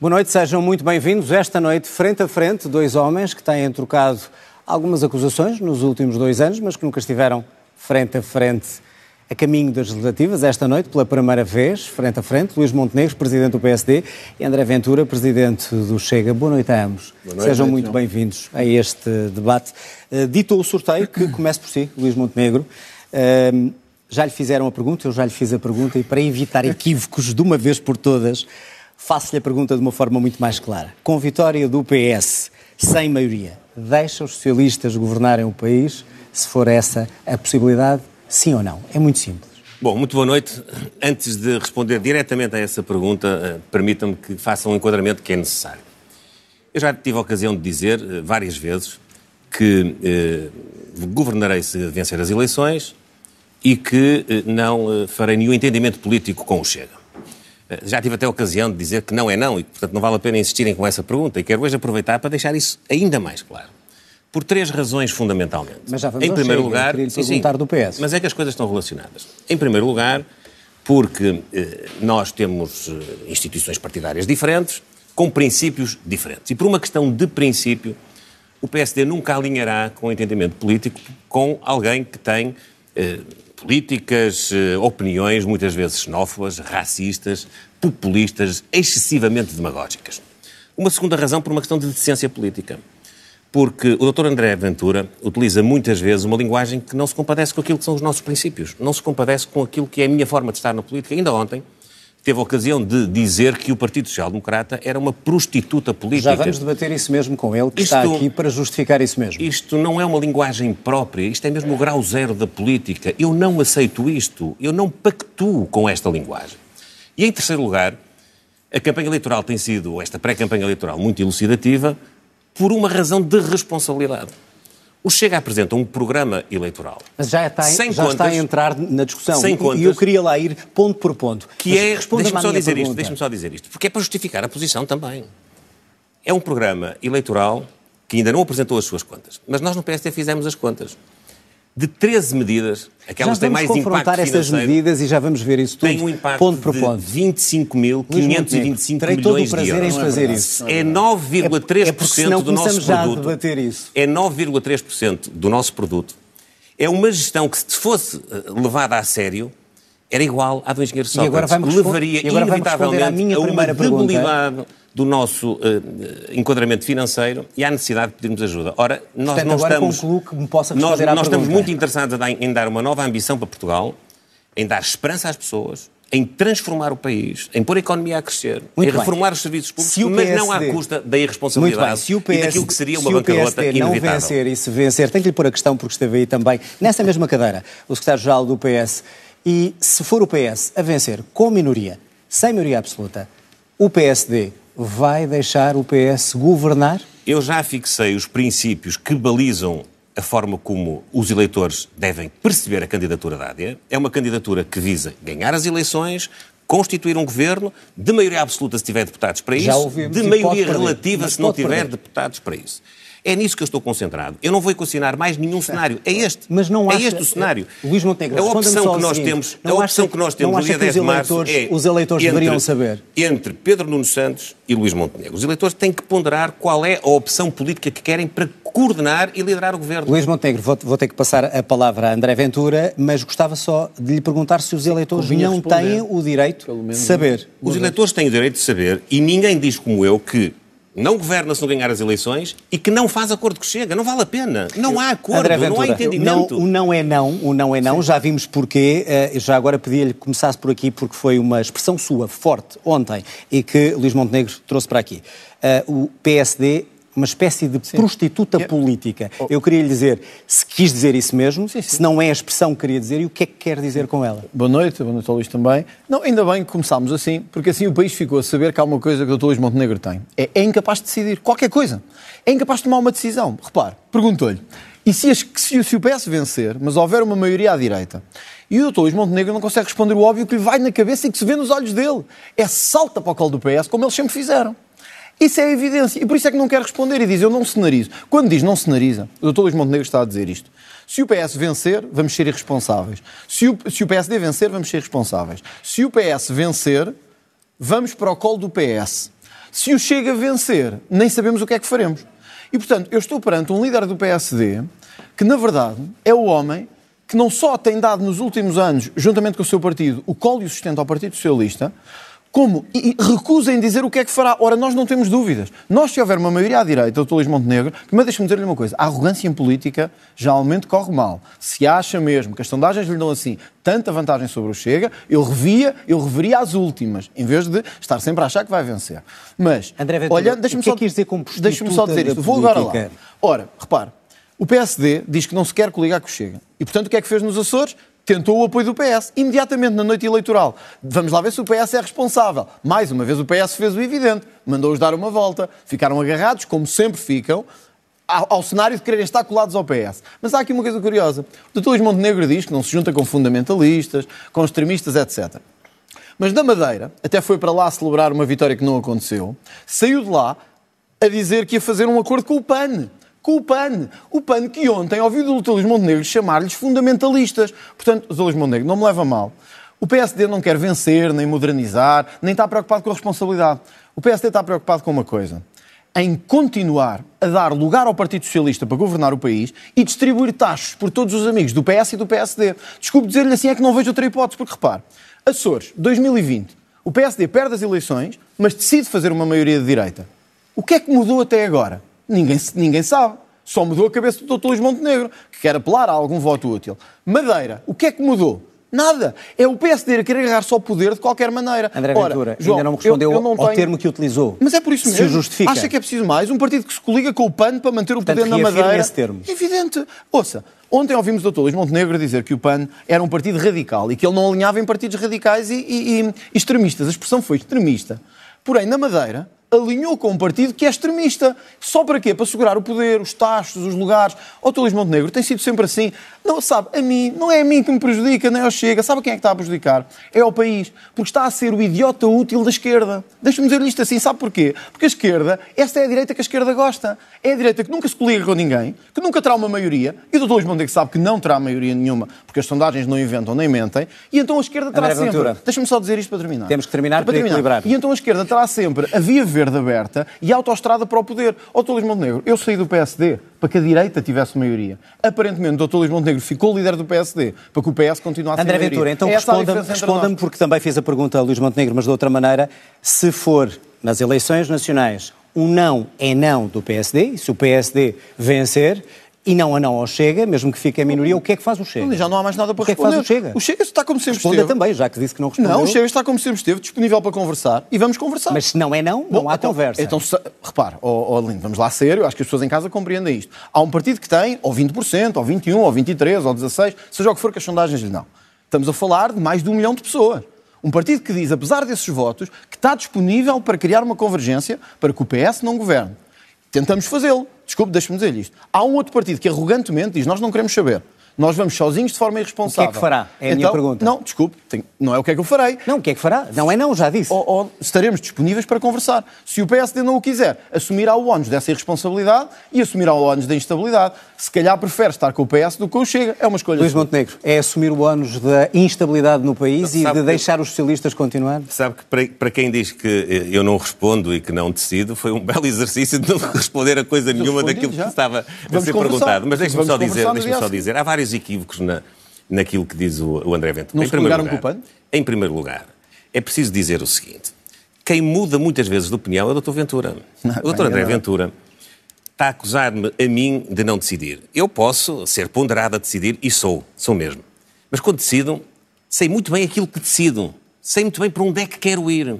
Boa noite, sejam muito bem-vindos. Esta noite, frente a frente, dois homens que têm trocado algumas acusações nos últimos dois anos, mas que nunca estiveram frente a frente a caminho das legislativas. Esta noite, pela primeira vez, frente a frente, Luís Montenegro, presidente do PSD, e André Ventura, presidente do Chega. Boa noite a ambos. Noite, sejam noite, muito bem-vindos a este debate. Uh, dito o sorteio, que comece por si, Luís Montenegro. Uh, já lhe fizeram a pergunta, eu já lhe fiz a pergunta, e para evitar equívocos de uma vez por todas, faço-lhe a pergunta de uma forma muito mais clara. Com vitória do PS, sem maioria, deixa os socialistas governarem o país? Se for essa a possibilidade, sim ou não? É muito simples. Bom, muito boa noite. Antes de responder diretamente a essa pergunta, eh, permitam-me que faça um enquadramento que é necessário. Eu já tive a ocasião de dizer eh, várias vezes que eh, governarei se vencer as eleições e que eh, não eh, farei nenhum entendimento político com o Chega. Eh, já tive até a ocasião de dizer que não é não e, portanto, não vale a pena insistirem com essa pergunta. E quero hoje aproveitar para deixar isso ainda mais claro. Por três razões, fundamentalmente. Mas já vamos em primeiro lugar, sim, sim, do PS. Mas é que as coisas estão relacionadas. Em primeiro lugar, porque eh, nós temos eh, instituições partidárias diferentes, com princípios diferentes. E por uma questão de princípio, o PSD nunca alinhará com o entendimento político com alguém que tem eh, políticas, eh, opiniões muitas vezes xenófobas, racistas, populistas, excessivamente demagógicas. Uma segunda razão por uma questão de decência política. Porque o Dr. André Ventura utiliza muitas vezes uma linguagem que não se compadece com aquilo que são os nossos princípios, não se compadece com aquilo que é a minha forma de estar na política. Ainda ontem, teve a ocasião de dizer que o Partido Social Democrata era uma prostituta política. Já vamos debater isso mesmo com ele, que isto, está aqui para justificar isso mesmo. Isto não é uma linguagem própria, isto é mesmo o grau zero da política. Eu não aceito isto, eu não pactuo com esta linguagem. E em terceiro lugar, a campanha eleitoral tem sido, esta pré-campanha eleitoral, muito elucidativa, por uma razão de responsabilidade. O Chega apresenta um programa eleitoral. Mas já, está, sem já contas, está a entrar na discussão. Sem contas, e eu queria lá ir ponto por ponto. Que Mas é. Deixa-me só dizer isto, deixa-me só dizer isto, porque é para justificar a posição também. É um programa eleitoral que ainda não apresentou as suas contas. Mas nós no PSD fizemos as contas de 13 medidas, aquelas que têm mais impacto financeiro. essas medidas e já vamos ver isso tudo, tem um impacto ponto por ponto. de 25.525 milhões todo o prazer em fazer isso. É 9,3% é, é do nosso já produto. A debater isso. É 9,3% do nosso produto. É uma gestão que, se fosse eh, levada a sério, era igual à do engenheiro Sócrates. E agora vai levaria e agora inevitavelmente a, minha a uma debilidade pergunta. Do nosso uh, enquadramento financeiro e à necessidade de pedirmos ajuda. Ora, nós Portanto, não estamos... que me possa nós, nós estamos muito interessados em dar uma nova ambição para Portugal, em dar esperança às pessoas, em transformar o país, em pôr a economia a crescer, Muito em reformular os serviços públicos, PSD, mas não à custa da irresponsabilidade se o PS, e daquilo que seria uma bancarrota inevitável. Se o PSD não vencer e se vencer, tem que lhe pôr a questão, porque esteve aí também, nessa mesma cadeira, o secretário-geral do PS e se for o PS a vencer com minoria, sem maioria absoluta, o PSD vai deixar o PS governar? Eu já fixei os princípios que balizam a forma como os eleitores devem perceber a candidatura da AD. É uma candidatura que visa ganhar as eleições, constituir um governo, de maioria absoluta se tiver deputados para isso, de maioria relativa se não tiver perder. deputados para isso. É nisso que eu estou concentrado. Eu não vou equacionar mais nenhum cenário. É este. Mas não é acha, é este o cenário. Luís Montenegro, a opção que nós seguinte, temos, a opção que nós temos no dia 10 de março é os eleitores entre, deveriam saber entre Pedro Nuno Santos e Luís Montenegro. Os eleitores têm que ponderar qual é a opção política que querem para coordenar e liderar o governo. Luís Montenegro, vou, vou ter que passar a palavra a André Ventura, mas gostava só de lhe perguntar se os eleitores não têm o direito de saber. Os eleitores têm o direito de saber e ninguém diz como eu que não governa se não ganhar as eleições e que não faz acordo que chega. Não vale a pena. Não há acordo, Ventura, não há entendimento. Não, o não é não, o não é não. Sim. Já vimos porquê. Uh, já agora pedia-lhe que começasse por aqui porque foi uma expressão sua forte ontem e que Luís Montenegro trouxe para aqui. Uh, o PSD uma espécie de sim. prostituta política. Oh. Eu queria lhe dizer se quis dizer isso mesmo, sim, sim. se não é a expressão que queria dizer e o que é que quer dizer com ela. Boa noite, boa noite ao Luís também. Não, ainda bem que começámos assim, porque assim o país ficou a saber que há uma coisa que o Dr. Luís Montenegro tem. É, é incapaz de decidir qualquer coisa. É incapaz de tomar uma decisão. Repare, perguntou-lhe, e se, se, se o PS vencer, mas houver uma maioria à direita, e o Dr. Luís Montenegro não consegue responder o óbvio que lhe vai na cabeça e que se vê nos olhos dele. É salta para o colo do PS, como eles sempre fizeram. Isso é evidência. E por isso é que não quer responder e diz: Eu não cenarizo. Quando diz não cenariza, o Dr. Luís Montenegro está a dizer isto. Se o PS vencer, vamos ser irresponsáveis. Se o, se o PSD vencer, vamos ser responsáveis. Se o PS vencer, vamos para o colo do PS. Se o Chega vencer, nem sabemos o que é que faremos. E, portanto, eu estou perante um líder do PSD que, na verdade, é o homem que não só tem dado nos últimos anos, juntamente com o seu partido, o colo e o sustento ao Partido Socialista, como e, e recusa em dizer o que é que fará. Ora, nós não temos dúvidas. Nós, se houver uma maioria à direita, doutor Luís Montenegro, mas deixe-me dizer-lhe uma coisa: a arrogância em política geralmente corre mal. Se acha mesmo que as sondagens lhe dão assim tanta vantagem sobre o Chega, eu revia, eu reveria as últimas, em vez de estar sempre a achar que vai vencer. Mas, André Ventura, olha, deixa-me é só, que quis dizer com deixa-me só dizer isto. Vou agora lá. Ora, repare, o PSD diz que não se quer coligar com o Chega. E, portanto, o que é que fez nos Açores? Tentou o apoio do PS, imediatamente na noite eleitoral. Vamos lá ver se o PS é responsável. Mais uma vez o PS fez o evidente, mandou-os dar uma volta, ficaram agarrados, como sempre ficam, ao, cenário de quererem estar colados ao PS. Mas há aqui uma coisa curiosa. O Dr. Luís Montenegro diz que não se junta com fundamentalistas, com extremistas, etc. Mas na Madeira, até foi para lá celebrar uma vitória que não aconteceu, saiu de lá a dizer que ia fazer um acordo com o PAN. Com o PAN. O PAN que ontem ouviu do. Luís Montenegro chamar-lhes fundamentalistas. Portanto. Luís Montenegro, não me leva mal. O PSD não quer vencer, nem modernizar, nem está preocupado com a responsabilidade. O PSD está preocupado com uma coisa. Em continuar a dar lugar ao Partido Socialista para governar o país e distribuir taxas por todos os amigos do PS e do PSD. Desculpe dizer-lhe assim, é que não vejo outra hipótese, porque repare, Açores, 2020, o PSD perde as eleições, mas decide fazer uma maioria de direita. O que é que mudou até agora? Ninguém, ninguém sabe. Só mudou a cabeça do Dr. Luís Montenegro, que quer apelar a algum voto útil. Madeira, o que é que mudou? Nada. É o PSD a querer agarrar só o poder de qualquer maneira. André Ora, Ventura, João, ainda não me respondeu eu- eu não ao tenho- termo que utilizou. Mas é por isso Se mesmo. o justifica. Acha que é preciso mais? Um partido que se coliga com o PAN para manter o Portanto, poder na Madeira. esse termo. Evidente. Ouça, ontem ouvimos o Dr. Luís Montenegro dizer que o PAN era um partido radical e que ele não alinhava em partidos radicais e, e- e extremistas. A expressão foi extremista. Porém, na Madeira, alinhou com um partido que é extremista. Só para quê? Para segurar o poder, os taxos, os lugares. O Dr. Luís Montenegro tem sido sempre assim. Não, sabe, a mim, não é a mim que me prejudica, nem ao Chega. Sabe quem é que está a prejudicar? É ao país. Porque está a ser o idiota útil da esquerda. Deixa-me dizer-lhe isto assim, sabe porquê? Porque a esquerda, esta é a direita que a esquerda gosta. É a direita que nunca se coliga com ninguém, que nunca terá uma maioria, e o Dr. Luís Montenegro sabe que não terá maioria nenhuma, porque as sondagens não inventam nem mentem, e então a esquerda terá André sempre... Deixa-me só dizer isto para terminar. Temos que terminar para para equilibrar. E então a esquerda terá sempre a via verde aberta e autoestrada para o poder. Ó, Dr. Luís Montenegro, eu saí do PSD para que a direita tivesse maioria. Aparentemente, o Dr. Luís Montenegro ficou líder do PSD para que o PS continuasse André a maioria. Ventura, então É responda-me, nós. porque também fiz a pergunta a Luís Montenegro, mas de outra maneira, se for nas eleições nacionais um não é não do PSD, e se o PSD vencer, e não a não ao Chega, mesmo que fique a minoria, o que é que faz o Chega? Já não há mais nada para O que é que responder. faz o Chega? O Chega está como sempre Responda esteve. também, já que disse que não respondeu. Não, o Chega está como sempre esteve, disponível para conversar e vamos conversar. Mas se não é não, não Bom, há então, conversa. Então, se, repare, ó ó, Lindo, vamos lá a sério, acho que as pessoas em casa compreendem isto. Há um partido que tem ou 20%, ou 21%, ou 23%, ou 16%, seja o que for que as sondagens lhe dão. Estamos a falar de mais de um milhão de pessoas. Um partido que diz, apesar desses votos, que está disponível para criar uma convergência para que o PS não governe. Tentamos fazê-lo. Desculpe, deixe-me dizer isto. Há um outro partido que arrogantemente diz, nós não queremos saber. Nós vamos sozinhos de forma irresponsável. O que é que fará? É a minha Então, pergunta. Não, desculpe, tem- não é o que é que eu farei. Não, o que é que fará? Não é não, já disse. ou, ou estaremos disponíveis para conversar. Se o PSD não o quiser, assumirá o ónus dessa irresponsabilidade e assumirá o ónus da instabilidade. Se calhar prefere estar com o PS do que com o Chega. É uma escolha. Luís. Montenegro, é assumir o ónus da instabilidade no país e Sabe de que- deixar os socialistas continuar? Sabe que para, para quem diz que eu não respondo e que não decido, foi um belo exercício de não responder a coisa nenhuma daquilo já. que estava a Vamos ser conversar. perguntado. Mas deixe-me só dizer, deixe-me só a dizer, há vários equívocos na, naquilo que diz o, o André Ventura. Não em se primeiro lugar, com o PAN? Em primeiro lugar, é preciso dizer o seguinte: quem muda muitas vezes de opinião é o Dr. Ventura. o Dr. bem, André é Ventura está a acusar-me a mim de não decidir. Eu posso ser ponderado a decidir e sou, sou mesmo. Mas quando decido, sei muito bem aquilo que decido. Sei muito bem para onde é que quero ir.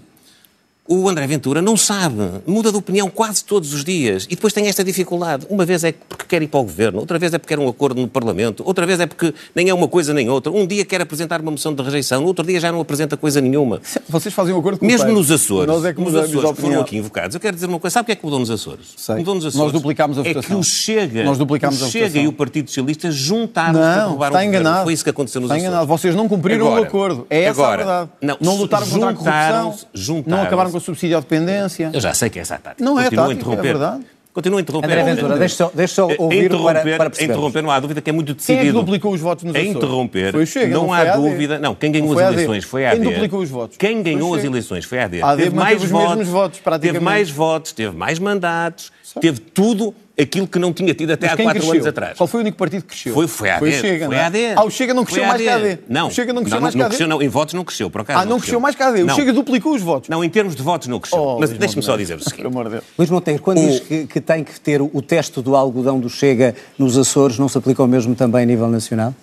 O André Ventura não sabe, muda de opinião quase todos os dias e depois tem esta dificuldade. Uma vez é porque quer ir para o governo, outra vez é porque quer um acordo no Parlamento, outra vez é porque nem é uma coisa nem outra. Um dia quer apresentar uma moção de rejeição, no outro dia já não apresenta coisa nenhuma. Vocês fazem um acordo com Mesmo nos Açores, Nós é que nos Açores que foram aqui invocados, eu quero dizer uma coisa. Sabe o que é que mudou nos Açores? Sei. Mudou nos Nós Açores. duplicámos a É que votação. o Chega, Nós duplicámos o Chega votação. e o Partido Socialista juntaram-se para Não, roubar está governo. enganado. Foi isso que aconteceu nos Está Açores. enganado. Vocês não cumpriram Agora, o acordo. É essa agora, a verdade. não, lutaram contra a corrupção. Não acabaram a subsídio à dependência. Eu já sei que é essa a tática. Não é Continuo a tática, é interromper. verdade. Continua a interromper. André Ventura, deixa só, deixa só ouvir interromper, para, para perceber. interromper, não há dúvida que é muito Quem é que decidido. duplicou os votos nos A Açores? interromper, Foi o Chega, não, não há foi a AD. dúvida. Não, quem ganhou Não as a AD. eleições foi a Quem AD. duplicou os votos? Quem o ganhou as eleições foi a AD. A AD teve mais os votos, mesmos votos, praticamente. Teve mais votos, teve mais mandatos, teve tudo aquilo que não tinha tido até Mas há quatro cresceu? anos atrás. Qual foi o único partido que cresceu? Foi, foi a AD. Foi o Chega, foi não é? a AD. Ah, o Chega não cresceu mais que a AD. Não. O Chega não cresceu não, mais que não a AD. cresceu, não. Em votos não cresceu, por acaso. Ah, não cresceu mais que a AD. O Não. Chega duplicou os votos. Não, em termos de votos não cresceu. Oh, Mas deixe-me só dizer o seguinte. Por amor de Deus. Luís Monteiro, quando diz que, que tem que ter o, teste do algodão do Chega nos Açores, não se aplica o mesmo também a nível nacional?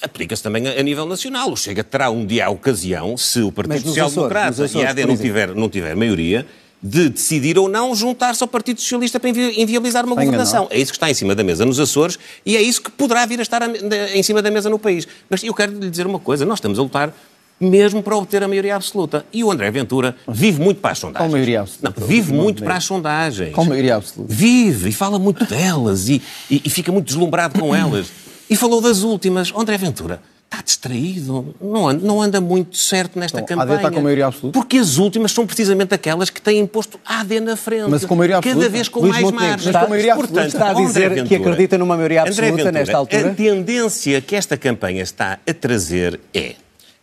Aplica-se também a, nível nacional. O Chega terá um dia a ocasião, se o Partido Social Democrata e a AD não tiver, não tiver maioria, de decidir ou não juntar-se ao Partido Socialista para invi- inviabilizar uma Está governação. É isso que está em cima da mesa nos Açores e é isso que poderá vir a estar a- de- em cima da mesa no país. Mas eu quero lhe dizer uma coisa, nós estamos a lutar mesmo para obter a maioria absoluta. E o André Ventura vive muito para as sondagens. Qual maioria absoluta? Não, vive Não, muito não. para as sondagens. Qual maioria absoluta? Vive e fala muito delas e, e- e fica muito deslumbrado com elas. E falou das últimas. André Ventura está distraído, não anda, não anda muito certo nesta Então, a AD campanha. está com maioria absoluta? Porque as últimas são precisamente aquelas que têm imposto a AD na frente. Mas com maioria Cada absoluta? vez com Luís mais Montenegro, margem. está- com maioria absoluta, Portanto, está a dizer que acredita numa maioria absoluta Ventura, nesta altura? A tendência que esta campanha está a trazer é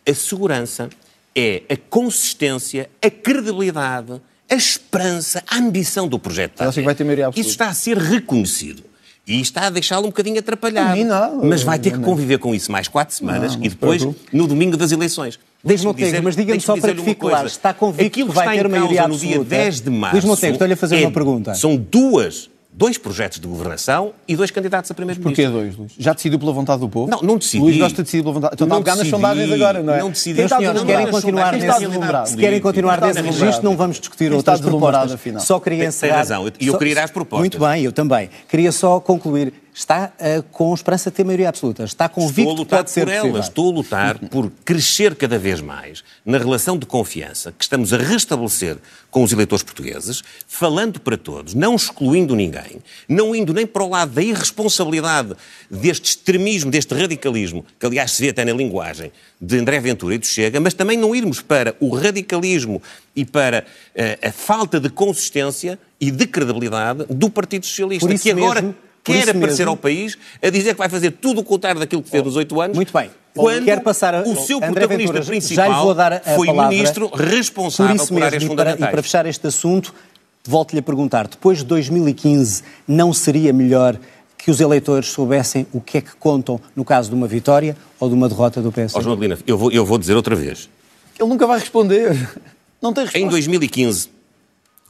a segurança, é a consistência, a credibilidade, a esperança, a ambição do projeto. Acha que vai ter maioria absoluta? Isso está a ser reconhecido. E está a deixá-lo um bocadinho atrapalhado. Não. Mas vai ter que conviver com isso mais quatro semanas Não, e depois, no domingo das eleições. Montenegro, dizer- mas diga-me só para que fique claro, está convicto Aquilo que vai ter maioria no dia absoluta? 10 de março. Luís Montenegro, estou-lhe a fazer é- uma pergunta. São duas, dois projetos de governação e dois candidatos a primeiro-ministro. Porquê dois, Luís? Já decidiu pela vontade do povo? Não, não decidi. Luís gosta de decidir pela vontade. Então está a Não pegar nas decidi, sondagens agora, não é? não decidi. Quem está Senhores, Não, querem continuar nesse, está se querem continuar está nesse registro, não vamos discutir está outras propostas. afinal? Só queria Tem- tem encerrar. razão, e eu só- queria ir às propostas. Muito bem, eu também. Queria só concluir. Está eh, com esperança de ter maioria absoluta. Está Estou a convicto que lutar pode por possível. elas, estou a lutar por crescer cada vez mais na relação de confiança que estamos a restabelecer com os eleitores portugueses, falando para todos, não excluindo ninguém, não indo nem para o lado da irresponsabilidade deste extremismo, deste radicalismo, que aliás se vê até na linguagem de André Ventura e do Chega, mas também não irmos para o radicalismo e para eh, a falta de consistência e de credibilidade do Partido Socialista, que agora mesmo- quer aparecer mesmo- ao país a dizer que vai fazer tudo o contrário daquilo que fez nos oito anos. Muito bem. Quando Quero passar a- o seu André protagonista Ventura, principal já lhe vou dar a foi palavra. ministro Por responsável por, isso mesmo, áreas e para, e para fechar este assunto, volto-lhe a perguntar: depois de 2015, não seria melhor que os eleitores soubessem o que é que contam no caso de uma vitória ou de uma derrota do PS? Ó, João Adelina, eu vou, eu vou dizer outra vez. Ele nunca vai responder. Não tem resposta. Em 2015,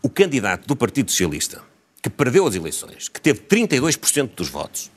o candidato do Partido Socialista, que perdeu as eleições, que teve 32% dos votos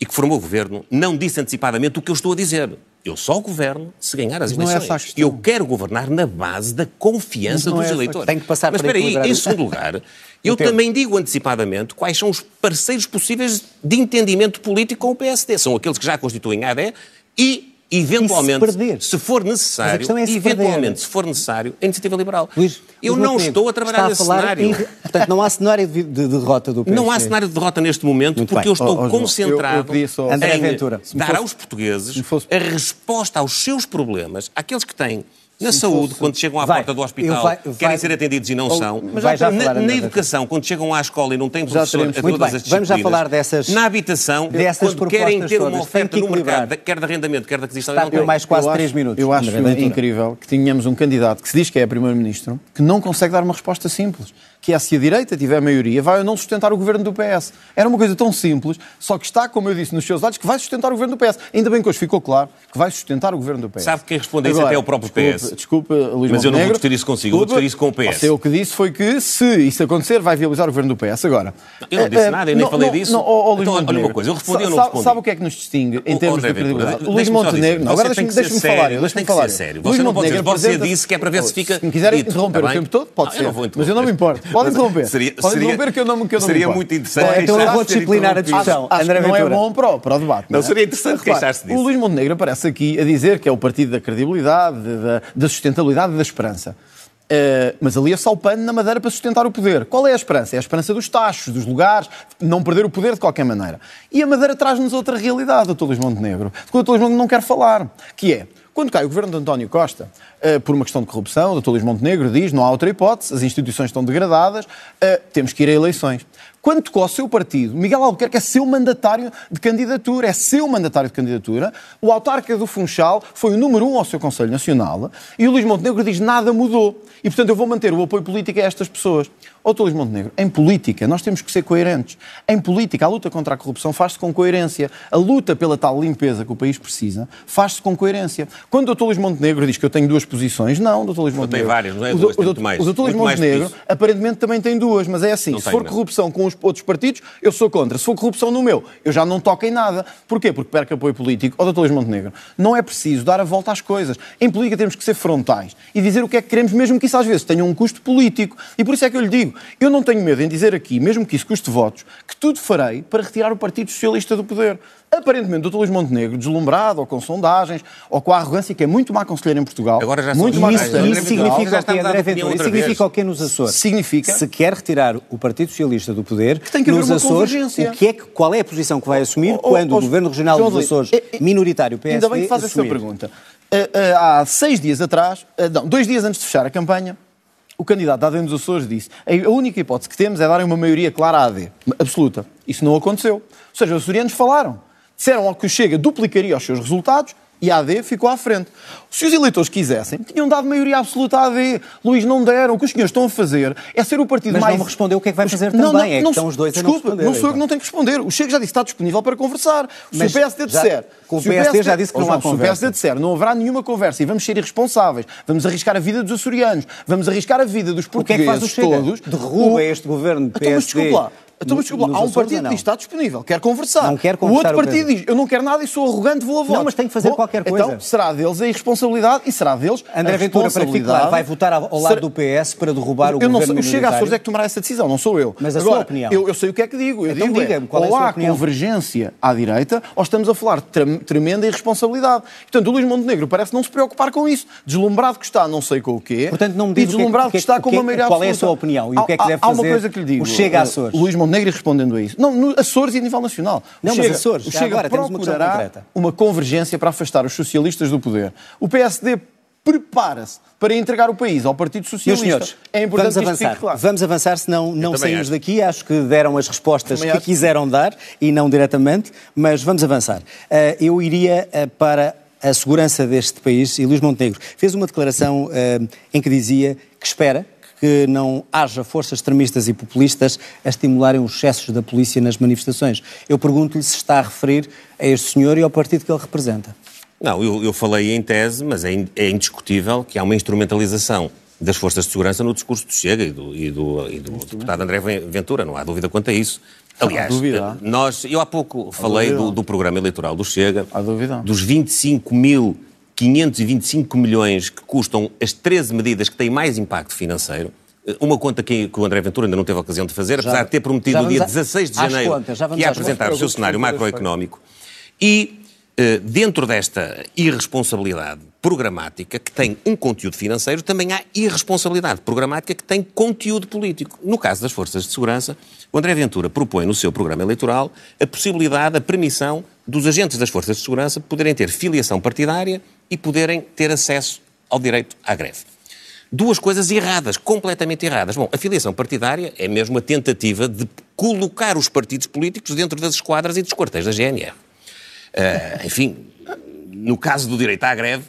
e que formou o governo, não disse antecipadamente o que eu estou a dizer. Eu só governo se ganhar as Mas é eleições. questão. eu quero governar na base da confiança dos é eleitores. Tem que passar Mas para espera aí, em isso. segundo lugar, eu também digo antecipadamente quais são os parceiros possíveis de entendimento político com o PSD. São aqueles que já constituem a AD e, eventualmente, perder? se for a necessário, é se eventualmente, perder. se for necessário, a iniciativa liberal. Luís, eu não Montenegro, estou a trabalhar está nesse falar cenário. em- portanto, não há cenário de, de derrota do PS. Não há cenário de derrota neste momento Muito porque bem. eu estou João, concentrado eu- eu só- André em Ventura, se dar fosse- aos portugueses fosse- a resposta aos seus problemas, àqueles que têm na saúde, fosse- quando chegam à Vai, porta do hospital, vai- querem vai- ser atendidos e não Oh, são. mas vai já na, falar, na educação, quando chegam à escola e não têm professor teremos- a Muito todas bem, as vamos já disciplinas, falar dessas- Na habitação, dessas quando querem propostas ter uma oferta que no mercado, quer de arrendamento, quer de aquisição, Está não por têm. mais quase Eu três acho- minutos. Eu acho Ventura. incrível que tenhamos um candidato que se diz que é Primeiro-Ministro que não consegue dar uma resposta simples. Que é se a direita tiver maioria, vai ou não sustentar o governo do PS. Era uma coisa tão simples, só que está, como eu disse nos seus olhos, que vai sustentar o governo do PS. Ainda bem que hoje ficou claro que vai sustentar o governo do PS. Sabe quem responde isso até é o próprio desculpe, PS. Desculpe, Luís Mas eu não vou Montenegro. discutir isso consigo, eu vou discutir isso com o PS. Você, o que disse foi que, se isso acontecer, vai viabilizar o governo do PS. Agora, Eu não disse eh, nada, eu nem não- falei não- disso. não, ó, ó, Luís Então, olha uma Montenegro, coisa, eu respondi ou não sabe- respondi? Sabe o que é que nos distingue em termos André de credibilidade? Luís Montenegro, agora deixa-me falar. Deixa-me falar. sério. Luís Montenegro dizer, você disse que é para ver se fica Se me quiser dito, interromper o tempo todo, pode ser. Mas eu não me importo. Pode interromper. seria- Pode seria- interromper que eu não, que eu não seria muito interessante Bom, então eu vou disciplinar a discussão. Acho André que não é Ventura. bom para o, para o debate. Não, é? seria interessante queixar-se disso. O Luís Montenegro aparece aqui a dizer que é o partido da credibilidade, da, da sustentabilidade e da esperança. Eh, mas ali é só o pano na madeira para sustentar o poder. Qual é a esperança? É a esperança dos tachos, dos lugares, não perder o poder de qualquer maneira. E a madeira traz-nos outra realidade, Dr. Luís Montenegro, de que o Dr. Luís Montenegro não quer falar, que é Quando cai o governo de António Costa, uh, por uma questão de corrupção, o Dr. Luís Montenegro diz não há outra hipótese, as instituições estão degradadas, uh, temos que ir a eleições. Quando tocou ao seu partido, Miguel Albuquerque é seu mandatário de candidatura, é seu mandatário de candidatura. O autarca do Funchal foi o número um ao seu Conselho Nacional e o Luís Montenegro diz nada mudou. E, portanto, eu vou manter o apoio político a estas pessoas. Ó, Luís Montenegro, em política nós temos que ser coerentes. Em política, a luta contra a corrupção faz-se com coerência. A luta pela tal limpeza que o país precisa faz-se com coerência. Quando o Dr. Luís Montenegro diz que eu tenho duas posições, não, Dr. Luís Montenegro. Tem várias, não é? O, Duas, o, tem mais. o Dr. Luís Montenegro aparentemente também tem duas, mas é assim: Não se tem, for não. corrupção com os outros partidos, eu sou contra. Se for corrupção no meu, eu já não toco em nada. Porquê? Porque perco apoio político. Ó, Dr. Luís Montenegro, não é preciso dar a volta às coisas. Em política temos que ser frontais e dizer o que é que queremos, mesmo que isso às vezes tenha um custo político. E por isso é que eu lhe digo: eu não tenho medo em dizer aqui, mesmo que isso custe votos, que tudo farei para retirar o Partido Socialista do poder. Aparentemente, o Dr. Luís Montenegro, deslumbrado ou com sondagens, ou com a arrogância que é muito má conselheiro em Portugal, Agora já muito má mais- Isso, isso significa o a mudar André Ventura? Significa o quê nos Açores? Significa- Se quer retirar o Partido Socialista do poder, tem que haver nos uma Açores, convergência. o que é que, qual é a posição que vai assumir Oh, oh, quando oh, o Governo Regional João dos Açores, eh, eh, minoritário PSD, Ainda bem que faz essa assumir? pergunta. Ah, ah, há seis dias atrás, ah, não, dois dias antes de fechar a campanha, o candidato da AD nos Açores disse a única hipótese que temos é darem uma maioria clara à AD. Absoluta. Isso não aconteceu. Ou seja, os açorianos falaram. Disseram ao que o Chega duplicaria os seus resultados e a AD ficou à frente. Se os eleitores quisessem, tinham dado maioria absoluta à AD. Luís, não deram. O que os senhores estão a fazer é ser o partido Mas mais... não me respondeu o que é que vai fazer Não, também. não, É que não, estão os dois a não Desculpa, responder, não sou eu que então. não tenho que responder. O Chega já disse que está disponível para conversar. Se Mas o PSD já- disser... o PSD já disse que Oh, não há João, Se o conversa. PSD disser não haverá nenhuma conversa e vamos ser irresponsáveis, vamos arriscar a vida dos açorianos, vamos arriscar a vida dos O que é que faz o portugueses Chega? todos... Derruba o- este governo de Então, mas PSD desculpa lá. Então, mas desculpa Há um partido ou que não? diz está disponível, quer conversar. Não quer O conversar, outro o partido Pedro. diz eu não quero nada e sou arrogante, vou a votos. mas tem que fazer qualquer Então, coisa. será deles a irresponsabilidade e será deles André a Ventura, responsabilidade. vai votar ao lado Será- do PS para derrubar o eu não governo sei, o Chega minoritário? Açores é que tomará essa decisão, não sou eu. Mas a Agora, sua opinião? Eu, eu sei o que é que digo. Eu Então digo é, diga-me, qual é a ou sua há opinião? convergência à direita, ou estamos a falar de trem- tremenda irresponsabilidade. Portanto, o Luís Montenegro parece não se preocupar com isso. Deslumbrado que está, não sei com o quê. Portanto, não me e diz é deslumbrado que é está com é uma maioria qual é a absoluta. sua opinião e o que é que Há- deve há uma fazer coisa que lhe digo. Chega eh, Açores? Luís Montenegro e respondendo a isso. Não, no Açores e a nível nacional. Não, mas Chega- Açores, o Chega agora uma procurará concreta. uma convergência para afastar os socialistas do poder. O PSD prepara-se para entregar o país ao Partido Meus Socialista. senhores, é importante vamos avançar. claro. Vamos avançar, senão não saímos acho. daqui. Acho que deram as respostas Também que acho. quiseram dar e não diretamente, mas vamos avançar. Ah, eu iria ah, para a segurança deste país e Luís Montenegro fez uma declaração ah, em que dizia que espera que não haja forças extremistas e populistas a estimularem os excessos da polícia nas manifestações. Eu pergunto-lhe se está a referir a este senhor e ao partido que ele representa. Não, eu, eu falei em tese, mas é, in- é indiscutível que há uma instrumentalização das forças de segurança no discurso do Chega e do, e do, e do deputado André Ven- Ventura, não há dúvida quanto a isso. Aliás, dúvida, há. nós, eu há pouco falei do, do programa eleitoral do Chega, Há dúvida. dos 25.525 milhões que custam as 13 medidas que têm mais impacto financeiro. Uma conta que, que o André Ventura ainda não teve a ocasião de fazer, apesar de ter prometido já no dia a- 16 de janeiro contas, já que ia contas. apresentar o seu cenário macroeconómico. E eh, dentro desta irresponsabilidade programática, que tem um conteúdo financeiro, também há irresponsabilidade programática que tem conteúdo político. No caso das forças de segurança, o André Ventura propõe no seu programa eleitoral a possibilidade, a permissão dos agentes das forças de segurança poderem ter filiação partidária e poderem ter acesso ao direito à greve. Duas coisas erradas, completamente erradas. Bom, a filiação partidária é mesmo a tentativa de colocar os partidos políticos dentro das esquadras e dos quartéis da GNR. Uh, enfim, no caso do direito à greve,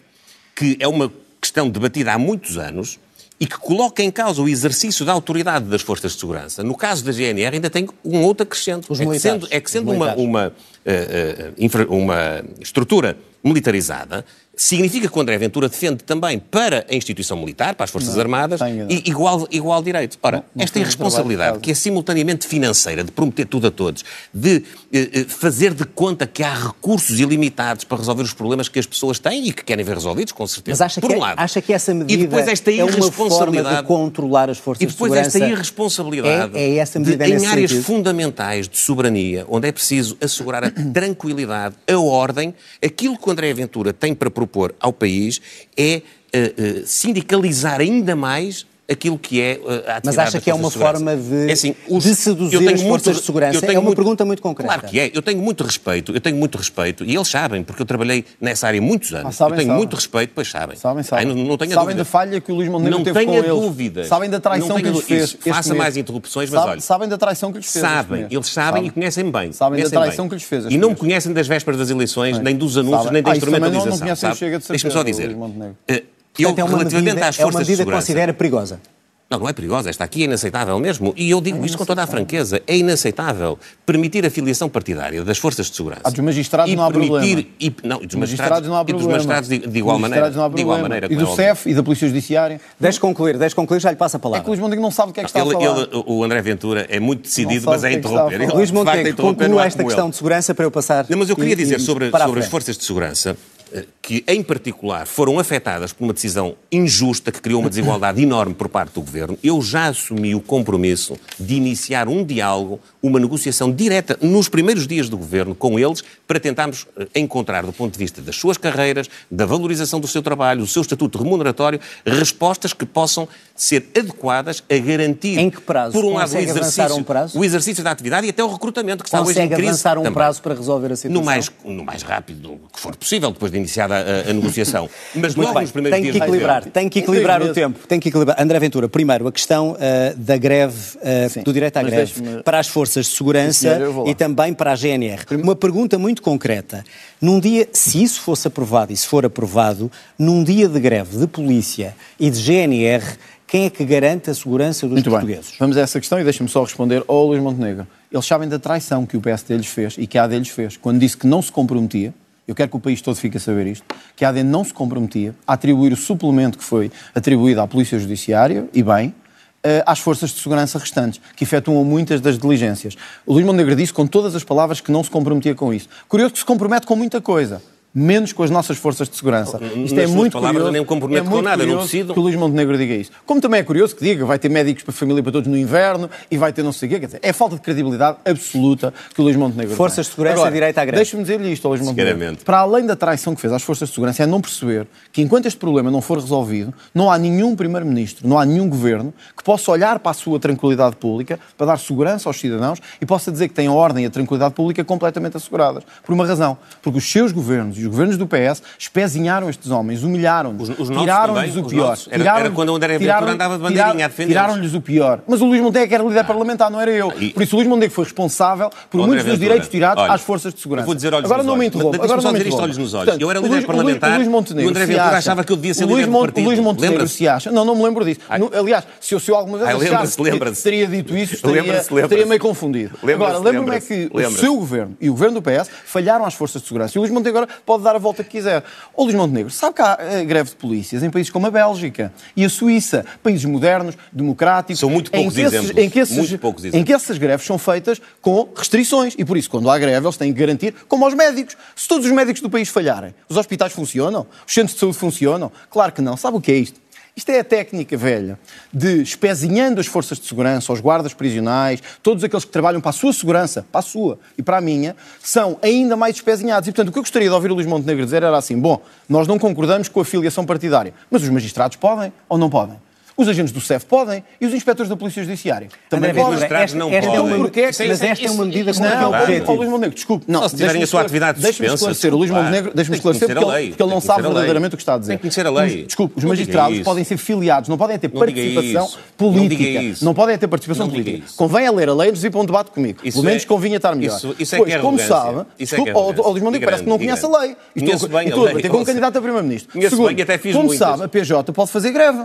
que é uma questão debatida há muitos anos e que coloca em causa o exercício da autoridade das forças de segurança. No caso da GNR ainda tem um outro acrescento. Os é que sendo, é que sendo uma, uma, uh, uh, infra- uma estrutura militarizada, significa que o André Ventura defende também para a instituição militar, para as Forças Armadas, está enganado. e igual, igual direito. Ora, não esta irresponsabilidade, de que é simultaneamente financeira, de prometer tudo a todos, de eh, eh, fazer de conta que há recursos ilimitados para resolver os problemas que as pessoas têm e que querem ver resolvidos, com certeza. Mas acha, Por que, um lado. acha que essa medida e depois esta é uma forma irresponsabilidade de controlar as forças e depois de esta irresponsabilidade É, é essa de, medida em áreas sentido? fundamentais de soberania, onde é preciso assegurar a tranquilidade, a ordem, aquilo que o André Ventura tem para propor ao país é eh, eh, sindicalizar ainda mais aquilo que é uh, a atividade Mas acha que é uma segurança. forma de, É assim, os- de seduzir eu tenho as forças de segurança? tenho É uma pergunta muito concreta. Claro que é. Eu tenho muito respeito, eu tenho muito respeito, e eles sabem, porque eu trabalhei nessa área muitos anos. Ah, sabem, eu tenho sabem. muito respeito, pois sabem. Sabem, sabem. Ai, não, não tenho sabem dúvida. da falha que o Luís Montenegro não teve com eles. dúvidas. Sabem da traição Não que lhes fez. Faça mês. mais interrupções, mas Sabe- olha. Sabem da traição que lhes fez. Sabem, eles sabem e conhecem bem. Sabem da conhecem traição bem. que lhes fez E não me conhecem das vésperas das eleições, nem dos anúncios, nem da Ah, não- não instrumentalização. de Deixa-me só dizer. Eu, Portanto, é uma relativamente medida, às é uma forças de medida que segurança... considera perigosa. Não, não é perigosa. Esta aqui é inaceitável mesmo. E eu digo isto com toda a franqueza. É inaceitável permitir a filiação partidária das forças de segurança. Ah, dos magistrados e não há permitir, problema. E, não, e dos Dos magistrados não há e dos problema. magistrados de, de igual Dos maneira. magistrados não há de igual problema. maneira. E é do óbvio. CEF e da Polícia Judiciária. Deixe concluir, deixe concluir, já lhe passo a É palavra. que o Luís Montenegro não sabe do que é que está a Ele, falar. ele- o André Ventura é muito decidido, mas é o é a interromper. Ele, Luís é Montenegro, conclua é esta questão ele. de segurança para eu passar. Não, mas eu queria e- dizer sobre, a sobre as forças de segurança que, em particular, foram afetadas por uma decisão injusta que criou uma desigualdade enorme por parte do Governo. Eu já assumi o compromisso de iniciar um diálogo, uma negociação direta nos primeiros dias do Governo com eles para tentarmos eh, encontrar, do ponto de vista das suas carreiras, da valorização do seu trabalho, do seu estatuto remuneratório, respostas que possam ser adequadas a garantir, Em que prazo? por um lado, o Consegue exercício, um prazo? o exercício da atividade e até o recrutamento que está hoje em Consegue crise avançar um também. prazo para resolver a situação? No mais, no mais rápido que for possível, depois de iniciada a, a negociação. Mas Muito logo bem, nos primeiros tem que dias do equilibrar, tem que equilibrar o tempo. Tem que equilibrar. André Ventura, primeiro, a questão ah, da greve, Sim, do direito à mas greve para as forças de segurança Sim, senhor, eu vou lá. e também para a GNR. Uma pergunta muito concreta. Num dia, se isso fosse aprovado e se for aprovado, num dia de greve de polícia e de GNR, quem é que garante a segurança dos Muito bem. portugueses? Vamos a essa questão e deixa-me só responder ao Luís Montenegro. Eles sabem da traição que o PSD lhes fez e que a AD lhes fez. Quando disse que não se comprometia, eu quero que o país todo fique a saber isto, que a AD não se comprometia a atribuir o suplemento que foi atribuído à Polícia Judiciária, e bem, eh, às forças de segurança restantes, que efetuam muitas das diligências. O Luís Montenegro disse com todas as palavras que não se comprometia com isso. Curioso que se compromete com muita coisa. Menos com as nossas forças de segurança. Nas Isto é suas muito palavras, curioso. nem me comprometo é com nada, não decido. que o Luís Montenegro diga isso. Como também é curioso que diga vai ter médicos para a família para todos no inverno e vai ter não sei o quê. Quer dizer, é falta de credibilidade absoluta que o Luís Montenegro Forças tem. de segurança Agora, e direito à greve. Deixa-me dizer-lhe isto Luís Montenegro. Para além da traição que fez às forças de segurança é não perceber que enquanto este problema não for resolvido, não há nenhum primeiro-ministro, não há nenhum governo que possa olhar para a sua tranquilidade pública, para dar segurança aos cidadãos e possa dizer que tem a ordem e a tranquilidade pública completamente asseguradas. Por uma razão. Porque os seus governos e os governos do PS espezinharam estes homens, humilharam-nos, tiraram-lhes o pior. Era- era quando o André Ventura andava de bandeirinha a defendê-los. Tiraram-lhes o pior. Mas o Luís Montenegro que era líder parlamentar, não era eu. e- Por isso o Luís Montenegro foi responsável por André muitos dos direitos tirados olha, às forças de segurança. Vou dizer olhos Agora nos não me interrompa. Agora não me interrompa. olhos nos olhos. Portanto, Eu era o líder Luís- o Luís- parlamentar o Luís e o André Ventura acha- achava que eu devia ser o líder do partido. O Luís Montenegro se acha... Não, não me lembro disso. Aliás, se eu, se eu alguma vez achasse que teria dito isso, estaria, meio confundido. Agora, lembro-me é que o seu governo e o governo do PS falharam às forças de segurança. E o Luís Montenegro agora pode dar a volta que quiser. O Luís Montenegro, sabe que há eh, greve de polícias em países como a Bélgica e a Suíça, países modernos, democráticos, São muito em poucos que esses- exemplos. em que esses- Muito poucos em exemplos. que essas greves são feitas com restrições. E por isso, quando há greve, eles têm que garantir, como aos médicos. Se todos os médicos do país falharem, os hospitais funcionam? Os centros de saúde funcionam? Claro que não. Sabe o que é isto? Isto é a técnica velha de espezinhando as forças de segurança, os guardas prisionais, todos aqueles que trabalham para a sua segurança, para a sua e para a minha, são ainda mais espezinhados. E, portanto, o que eu gostaria de ouvir o Luís Montenegro dizer era assim: bom, nós não concordamos com a filiação partidária, mas os magistrados podem ou não podem? Os agentes do CEF podem e os inspectores da Polícia Judiciária também André podem. Ventura, magistrados não esta, esta é podem. uma, Porque é que- é- mas esta é uma medida com não é Não, verdade. objetivo. ó, Luís Montenegro, desculpe. Não, se tiverem a sua esclarecer- atividade Deixe-me suspensa, esclarecer. O Luís Montenegro, pá. deixe-me que esclarecer porque, a ele, lei. porque ele não que sabe verdadeiramente o que está a dizer. Tem que conhecer a lei. Desculpe, os Não magistrados podem ser filiados, não podem ter Não participação política. Não. Não podem ter participação Não política. Convém a ler a lei de ir para um debate comigo. Isso Pelo menos é- convinha estar melhor. isso- isso é pois, que é como sabe, é que é arrogância. Luís Montenegro parece que não conhece a lei. E estou- bem e a estou a lei, debater com ouça. candidato a Primeiro-Ministro. Segundo, bem e até fiz como muitas. sabe, a PJ pode fazer greve.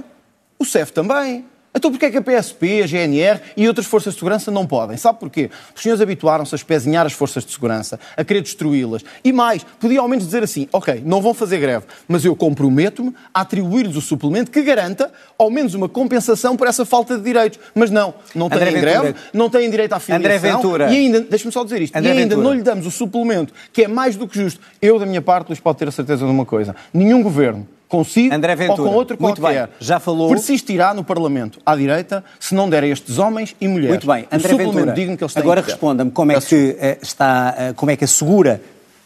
O CEF também. Então porquê é que a PSP, a GNR e outras forças de segurança não podem? Sabe porquê? Os senhores habituaram-se a espezinhar as forças de segurança, a querer destruí-las. E mais, podia ao menos dizer assim, ok, não vão fazer greve, mas eu comprometo-me a atribuir-lhes o suplemento que garanta ao menos uma compensação por essa falta de direitos. Mas não, não têm Ventura. greve, não têm direito à filiação. André Ventura. E ainda, deixa-me só dizer isto, André e ainda Ventura. não lhe damos o suplemento, que é mais do que justo. Eu, da minha parte, Luís, pode ter a certeza de uma coisa. Nenhum governo consigo André ou Ventura, com outro muito qualquer bem, já falou- persistirá no Parlamento à direita se não der a estes homens e mulheres Muito bem, André Ventura, digno que eles têm agora responda-me como é que eh, está, eh, como é que assegura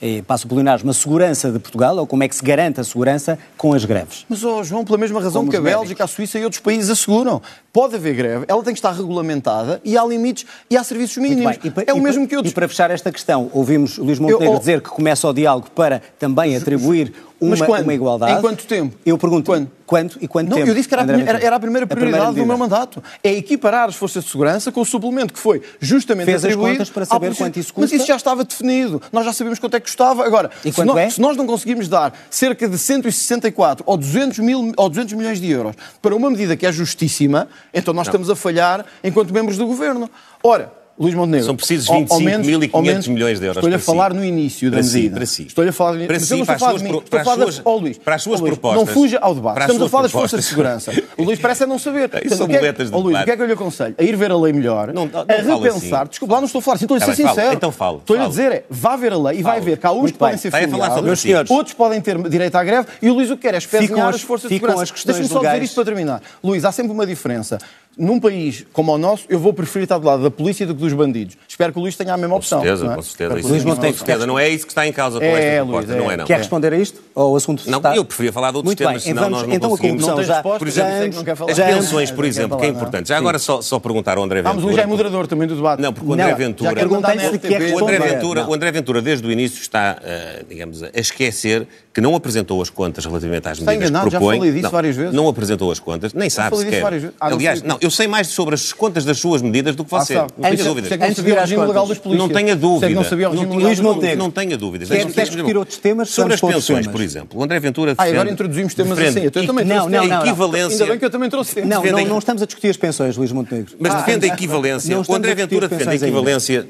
eh, passo Polinares, uma segurança de Portugal, ou como é que se garante a segurança com as greves? Mas, oh, João, pela mesma razão Como que a Bélgica, médicos. a Suíça e outros países asseguram. Pode haver greve, ela tem que estar regulamentada e há limites e há serviços mínimos. E é o e pa- mesmo que E outros. para fechar esta questão, ouvimos o Luís Montenegro Eu- oh- dizer que começa o diálogo para também atribuir uma, Mas quando? uma igualdade. Em quanto tempo? Eu pergunto, Quando? quanto e quanto Não, tempo? eu disse que era a, primeira, era a primeira prioridade do medida. meu mandato. É equiparar as forças de segurança com o suplemento que foi justamente Fez as atribuído contas para saber quanto isso Mas custa? isso já estava definido. Nós já sabemos quanto é que custava. Agora, E se, é? se nós não conseguimos dar cerca de 164 ou 200, mil, ou 200 milhões de euros para uma medida que é justíssima, então nós estamos a falhar enquanto membros do governo. Ora, Luís Montenegro. São precisos ao- ao 25.500 menos- ao menos, milhões de euros Estou-lhe a para si. falar no início da Para si, medida. para si. Estou-lhe a falar Para mas si, para a falar a para as falar da- suas- Ó, Luís, para as suas ó, Luís, propostas. Não fuja ao debate. Estamos a falar das forças de segurança. O Luís parece é não saber. Isso são que é, de ó, Luís, o que é que eu lhe aconselho? A ir ver a lei melhor, Não- não- a fale repensar. assim. Desculpa, lá não estou a falar assim, estou a ser sincero. Então fale, Estou-lhe a dizer é, vá ver a lei e vai ver que há uns que podem ser a falar filiados, si. outros podem ter direito à greve e o Luís o que quer é espezinhar as- as forças de segurança. Deixa-me só dizer isto para terminar. Luís, há sempre uma diferença. Num país como o nosso, eu vou preferir estar do lado da polícia do que dos bandidos. Espero que o Luís tenha a mesma Com opção. certeza, não é? com certeza. Isso, o Luís isso, tenha a com mesma opção. certeza. Não é isso que está em causa com É, esta Luís, proposta, é. não é não. Quer responder a isto? Ou o assunto Não, está... eu preferia falar de outros Muito temas, bem, senão vamos, nós não então a conseguimos. corrupção Não tem já, Por já exemplo, não quer falar. As já pensões, por exemplo, que é não. importante. Já agora só, só perguntar ao André Vamos, Ventura. Luís já é moderador também do debate. Não, porque o André Ventura. já. O André, responder. Ventura, o André Ventura, desde o início, está, eh, digamos, a esquecer que não apresentou as contas relativamente às Está medidas enganado, que já propõe. falei disso não, várias vezes. Não apresentou as contas, nem sabe sequer. Ah, Aliás, não, eu sei mais sobre as contas das suas medidas do que Ah, você. sabe. não tenho Antes- dúvidas. não Antes de sabia vir o às regime legal dos polícias. Não tenha dúvida. não sabia o Não- Luís Montenegro. Não tenha dúvidas. Quer- discutir outros temas? Sobre as pensões, por exemplo. O André Ventura Ah, agora defende- introduzimos temas assim. Então eu também Não, trouxe não, não, não. equivalência. Ainda bem que eu também trouxe temas. Não, não, não estamos a discutir as pensões, Luís Montenegro. Mas Ah, defende a equivalência. não O André a Ventura defende a equivalência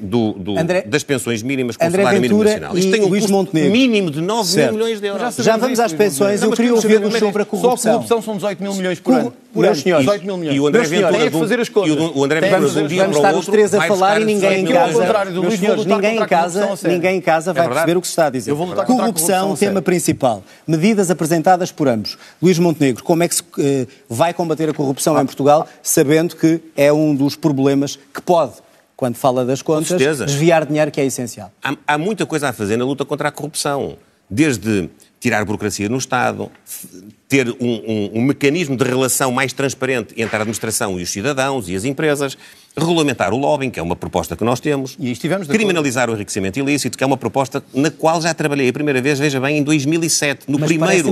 das pensões mínimas com o salário mínimo nacional. Isto tem um Luís custo mínimo de 9 Certo. mil milhões de euros. Já vamos às pensões. Eu queria queremos ouvir saber nos como é sobre a que- Só a corrupção. corrupção são 18 mil milhões por ano. Por ano. senhores. 18 mil milhões. E o André Ventura que de um- fazer as contas. o André Ventura de um dia Vamos estar os três a falar e ninguém em 18 Eu, ao casa. Meus senhores, ninguém em casa, ninguém em casa vai perceber o que se está a dizer. Corrupção, tema principal. Medidas apresentadas por ambos. Luís Montenegro, como é que se eh, vai combater a corrupção em Portugal, sabendo que é um dos problemas que pode, quando fala das contas, desviar dinheiro que é essencial. Há, há muita coisa a fazer na luta contra a corrupção. Desde tirar burocracia no Estado, ter um, um- um mecanismo de relação mais transparente entre a administração e os cidadãos e as empresas, regulamentar o lobbying, que é uma proposta que nós temos, E estivemos criminalizar o enriquecimento ilícito, que é uma proposta na qual já trabalhei a primeira vez, veja bem, em 2007, no Mas primeiro,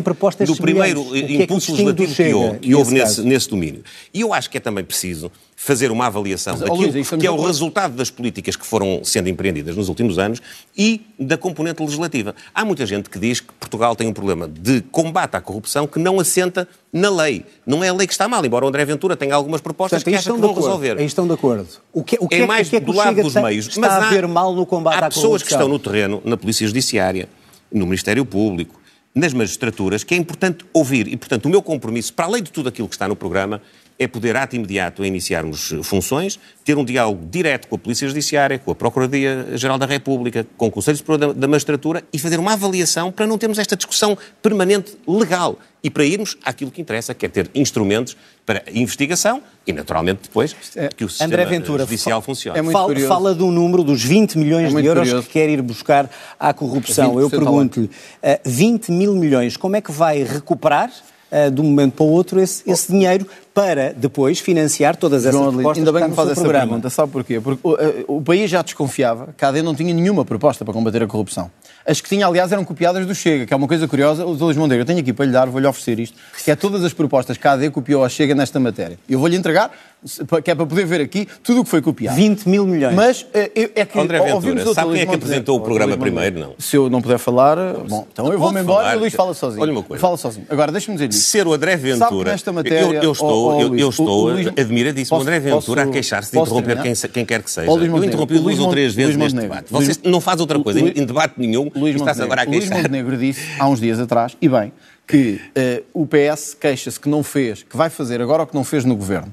no primeiro semelhantes. O que é que impulso legislativo que houve, nesse nesse domínio. E eu acho que é também preciso fazer uma avaliação Mas, ó, daquilo que é o acordo. resultado das políticas que foram sendo empreendidas nos últimos anos e da componente legislativa. Há muita gente que diz que Portugal tem um problema de combate à corrupção que não assenta na lei. Não é a lei que está mal, embora o André Ventura tenha algumas propostas Portanto, que acha que vão resolver. Aí estão de acordo. O que, o que É é, mais que, é que do lado dos meios. está Mas a há- ver mal no combate Há à pessoas que corrupção? estão no terreno, na Polícia Judiciária, no Ministério Público, nas magistraturas, que é importante ouvir. E, portanto, o meu compromisso, para além de tudo aquilo que está no programa, é poder, ato imediato, a iniciarmos eh, funções, ter um diálogo direto com a Polícia Judiciária, com a Procuradoria-Geral da República, com o Conselho Superior da, Magistratura e fazer uma avaliação para não termos esta discussão permanente legal e para irmos àquilo que interessa, que é ter instrumentos para investigação e, naturalmente, depois que o sistema André Ventura, judicial funcione. É muito fala, curioso. fala do número dos 20 milhões É de euros curioso. que quer ir buscar à corrupção. Eu 20% ao pergunto-lhe, eh, 20 mil milhões, como é que vai recuperar eh, de um momento para o outro esse, esse dinheiro para depois financiar todas essas João propostas ainda bem que me faz essa programa? pergunta. Sabe porquê? Porque o, eh, o país já desconfiava que a AD não tinha nenhuma proposta para combater a corrupção. As que tinha, aliás, eram copiadas do Chega, que é uma coisa curiosa. O. Luís Monteiro, eu tenho aqui para lhe dar, vou-lhe oferecer isto, que é todas as propostas que a AD copiou ao Chega nesta matéria. Eu vou-lhe entregar, que é para poder ver aqui tudo o que foi copiado. 20 mil milhões. Mas eu- é que André Ventura, o sabe quem é que apresentou o programa primeiro? Não. Se eu não puder falar, bom, então eu vou-me embora falar. e o Luís fala sozinho. Olha uma coisa. Fala sozinho. Agora, deixa-me dizer isto. Ser o André Ventura. nesta matéria, eu, eu estou, ó, ó, eu, eu o- estou o Luís- admiradíssimo. Posso- André Ventura posso- a queixar-se de interromper quem, quem quer que seja. Luís eu Montenegro, interrompi o Luís ou três vezes Luís neste debate. Luís- Você não faz outra coisa em debate nenhum Luís está-se agora a o Luís queixar. Montenegro disse há uns dias atrás, e bem, que eh, o PS queixa-se que não fez, que vai fazer agora o que não fez no governo.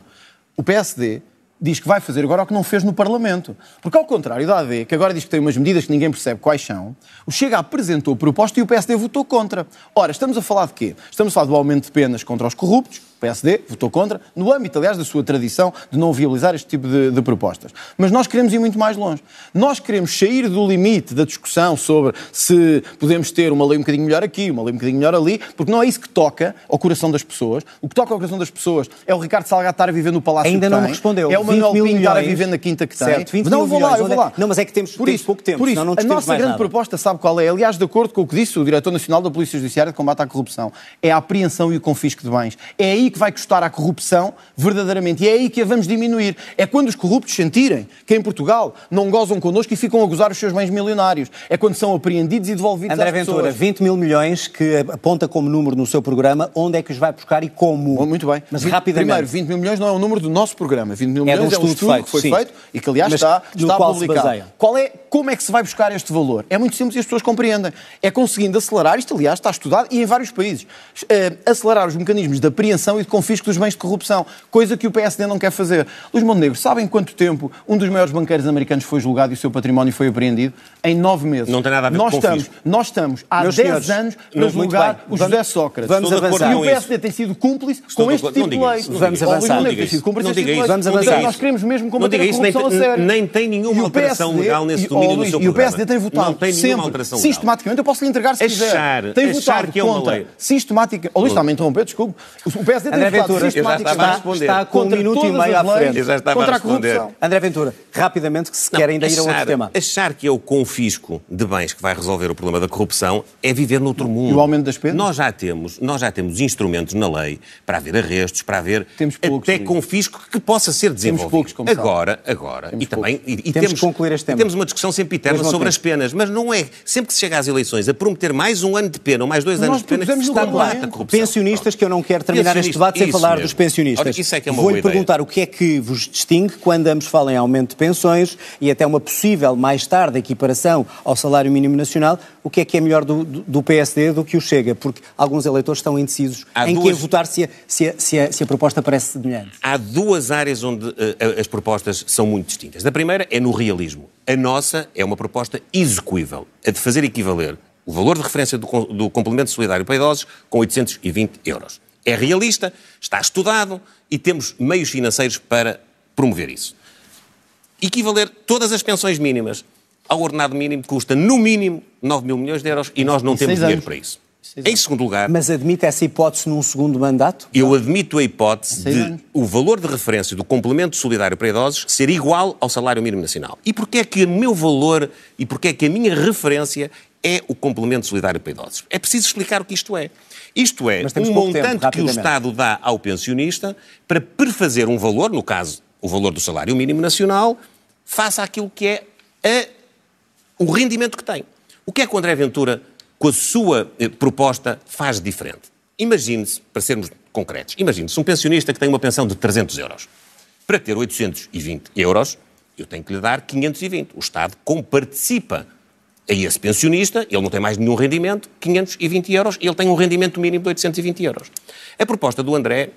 O PSD diz que vai fazer agora o que não fez no Parlamento. Porque, ao contrário da AD, que agora diz que tem umas medidas que ninguém percebe quais são, o Chega apresentou proposta e o PSD votou contra. Ora, estamos a falar de quê? Estamos a falar do aumento de penas contra os corruptos, O PSD votou contra, no âmbito, aliás, da sua tradição de não viabilizar este tipo de, de, propostas. Mas nós queremos ir muito mais longe. Nós queremos sair do limite da discussão sobre se podemos ter uma lei um bocadinho melhor aqui, uma lei um bocadinho melhor ali, porque não é isso que toca ao coração das pessoas. O que toca ao coração das pessoas é o Ricardo Salgado estar a viver no palácio Ainda que não tem, me respondeu. é o Manuel Pinho estar a viver na quinta que tem. Certo, 20 não, eu vou lá, eu vou lá. Não, mas é que temos- por temos isso, pouco tempo, Por isso, não a nossa grande nada. proposta, sabe qual é? Aliás, de acordo com o que disse o Diretor Nacional da Polícia Judiciária de Combate à Corrupção, é a apreensão e o confisco de bens. É aí que vai custar a corrupção verdadeiramente. E é aí que a vamos diminuir. É quando os corruptos sentirem que em Portugal não gozam connosco e ficam a gozar os seus bens milionários. É quando são apreendidos e devolvidos André às Ventura, pessoas. 20 mil milhões que aponta como número no seu programa, onde é que os vai buscar e como? Bom, muito bem. Mas Vi- rapidamente. Primeiro, 20 mil milhões não é o número do nosso programa. 20 mil É de um milhões é um estudo feito, que foi sim. feito e que, aliás, Mas está, está publicado. Qual é, como é que se vai buscar este valor? É muito simples e as pessoas compreendem. É conseguindo acelerar, isto, aliás, está estudado e em vários países, eh, acelerar os mecanismos de apreensão e de confisco dos bens de corrupção, coisa que o PSD não quer fazer. Luís Montenegro, sabem quanto tempo um dos maiores banqueiros americanos foi julgado e o seu património foi apreendido? Em nove meses. Não tem nada a ver nós com estamos, confisco. Nós estamos há Meus 10 senhores, anos para muito julgar bem. o Vamos- José Sócrates. vamos avançar. E o com PSD tem sido cúmplice Estou com de este tipo de lei. Vamos avançar. Não diga isso. Não diga tipo. Vamos avançar. Nós queremos mesmo combater a corrupção a sério. nem tem nenhuma o alteração PSD legal nesse e- domínio oh, do Luís, seu E o. PSD tem votado Não tem nenhuma sempre, alteração legal. sistematicamente, eu posso lhe entregar se quiser. Achar- tem achar votado que é uma contra, lei. sistematicamente... Oh, Luís, está-me a interromper, desculpe. O PSD tem André votado Ventura, sistematicamente responder. está com um minuto e meio à frente. Contra a responder. corrupção. André Ventura, rapidamente, que se Não, quer ainda ir a outro achar- tema. Achar que é o confisco de bens que vai resolver o problema da corrupção é viver noutro mundo. E o aumento das penas? Nós já temos, nós já temos instrumentos na lei para haver arrestos, para haver Temos poucos, até confisco que possa ser desenvolvido. poucos, como agora, agora, Temos e também e, e Temos que concluir este tema. temos uma discussão sempre eterna sobre tempo. as penas, mas não é sempre que se chega às eleições a prometer mais um ano de pena ou mais dois Nós anos de pena que se combate a corrupção. Pensionistas, que eu não quero terminar este debate sem falar mesmo. dos pensionistas. Isso é que é uma Vou-lhe perguntar o que é que vos distingue quando ambos falam em aumento de pensões e até uma possível, mais tarde, equiparação ao salário mínimo nacional. O que é que é melhor do, do- PSD do que o Chega? Porque alguns eleitores estão indecisos Há em duas- quem votar se a, se, a, se, a, se a proposta parece semelhante. Há duas áreas onde eh, as propostas são muito distintas. A primeira é no realismo. A nossa é uma proposta execuível, a de fazer equivaler o valor de referência do, do complemento solidário para idosos com 820 euros. É realista, está estudado e temos meios financeiros para promover isso. Equivaler todas as pensões mínimas ao ordenado mínimo custa, no mínimo, 9 mil milhões de euros e nós não Em temos dinheiro para isso. Em segundo lugar, Mas admite essa hipótese num segundo mandato? eu admito a hipótese de o valor de referência do complemento solidário para idosos ser igual ao salário mínimo nacional. E porquê é que o meu valor e porquê é que a minha referência é o complemento solidário para idosos? É preciso explicar o que isto é. Isto é um montante tempo, que o. Estado dá ao pensionista para prefazer um valor, no caso, o valor do salário mínimo nacional, face àquilo que é a o rendimento que tem. O que é que o André Ventura, com a sua eh, proposta, faz diferente? Imagine-se, para sermos concretos, imagine-se um pensionista que tem uma pensão de 300 euros. Para ter 820 euros, eu tenho que lhe dar 520. O Estado comparticipa a esse pensionista, ele não tem mais nenhum rendimento, 520 euros, ele tem um rendimento mínimo de 820 euros. A proposta do André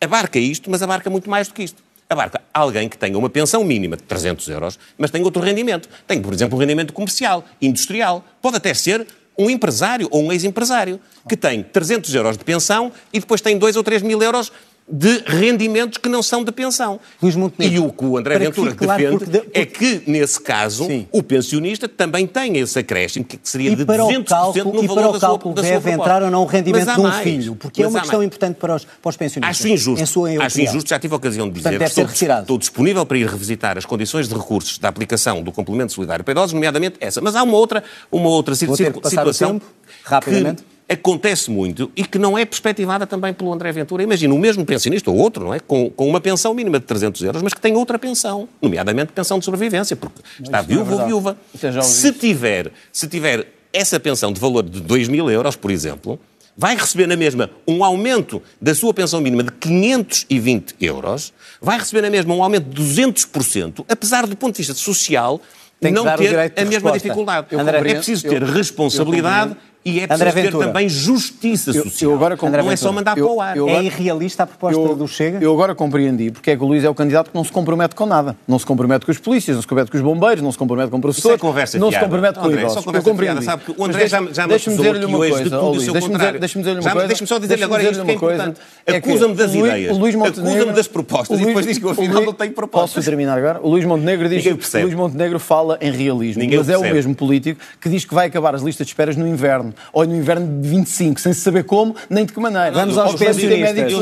abarca isto, mas abarca muito mais do que isto. Abarca alguém que tenha uma pensão mínima de 300 euros, mas tem outro rendimento. Tem, por exemplo, um rendimento comercial, industrial. Pode até ser um empresário ou um ex-empresário que tem 300 euros de pensão e depois tem 2 ou 3 mil euros de rendimentos que não são de pensão. Luís Montenegro, e o que o André para que Ventura fique claro, defende porque é que, nesse caso, Sim. o pensionista também tem esse acréscimo, que seria E de para 200% o cálculo, no e valor para o cálculo sua deve entrar ou não o rendimento de um mais. filho, porque é uma questão mais. importante para os, para os pensionistas. Acho injusto. Sua Acho injusto, já tive a ocasião de dizer Portanto, deve que estou, ser retirado. estou disponível para ir revisitar as condições de recursos da aplicação do complemento solidário para idosos, nomeadamente essa. Mas há uma outra, uma outra Vou ter que passar o situação tempo, rapidamente. que acontece muito e que não é perspectivada também pelo André Ventura. Imagina, o mesmo pensionista ou outro, não é? Com, com uma pensão mínima de 300 euros, mas que tem outra pensão, nomeadamente pensão de sobrevivência, porque está não é viúvo ou verdade. viúva. Eu. Se tiver, se tiver essa pensão de valor de 2 mil euros, por exemplo, vai receber na mesma um aumento da sua pensão mínima de 520 euros, vai receber na mesma um aumento de 200%, apesar do ponto de vista social Tem que não ter a mesma dificuldade. Eu é preciso ter eu- responsabilidade E é preciso ter também justiça social. eu agora não é só mandar eu- para o ar. eu- É irrealista a proposta Eu, do Chega? eu agora compreendi porque é que o Luís é o candidato que não se compromete com nada. Não se compromete com os polícias, não se compromete com os bombeiros, não se compromete com professores, Isso é conversa não se fiada. compromete com André, idosos. só Eu compreendi. fiada, sabe o Mas André deixa- já já me dizer-lhe uma hoje de coisa, tudo Luís, seu deixa-me dizer- deixa-me dizer-lhe uma Já coisa. deixa-me só dizer-lhe agora isto dizer-lhe que é uma coisa. importante. É Acusa-me das ideias. Acusa-me das propostas e depois diz que eu afinal não tenho propostas. Posso terminar agora? O Luís Montenegro diz que o Luís Montenegro fala em realismo, mas é o mesmo político que diz que vai acabar as listas de esperas no inverno, ou no inverno de 25, sem se saber como, nem de que maneira. Vamos aos pensionistas. Eu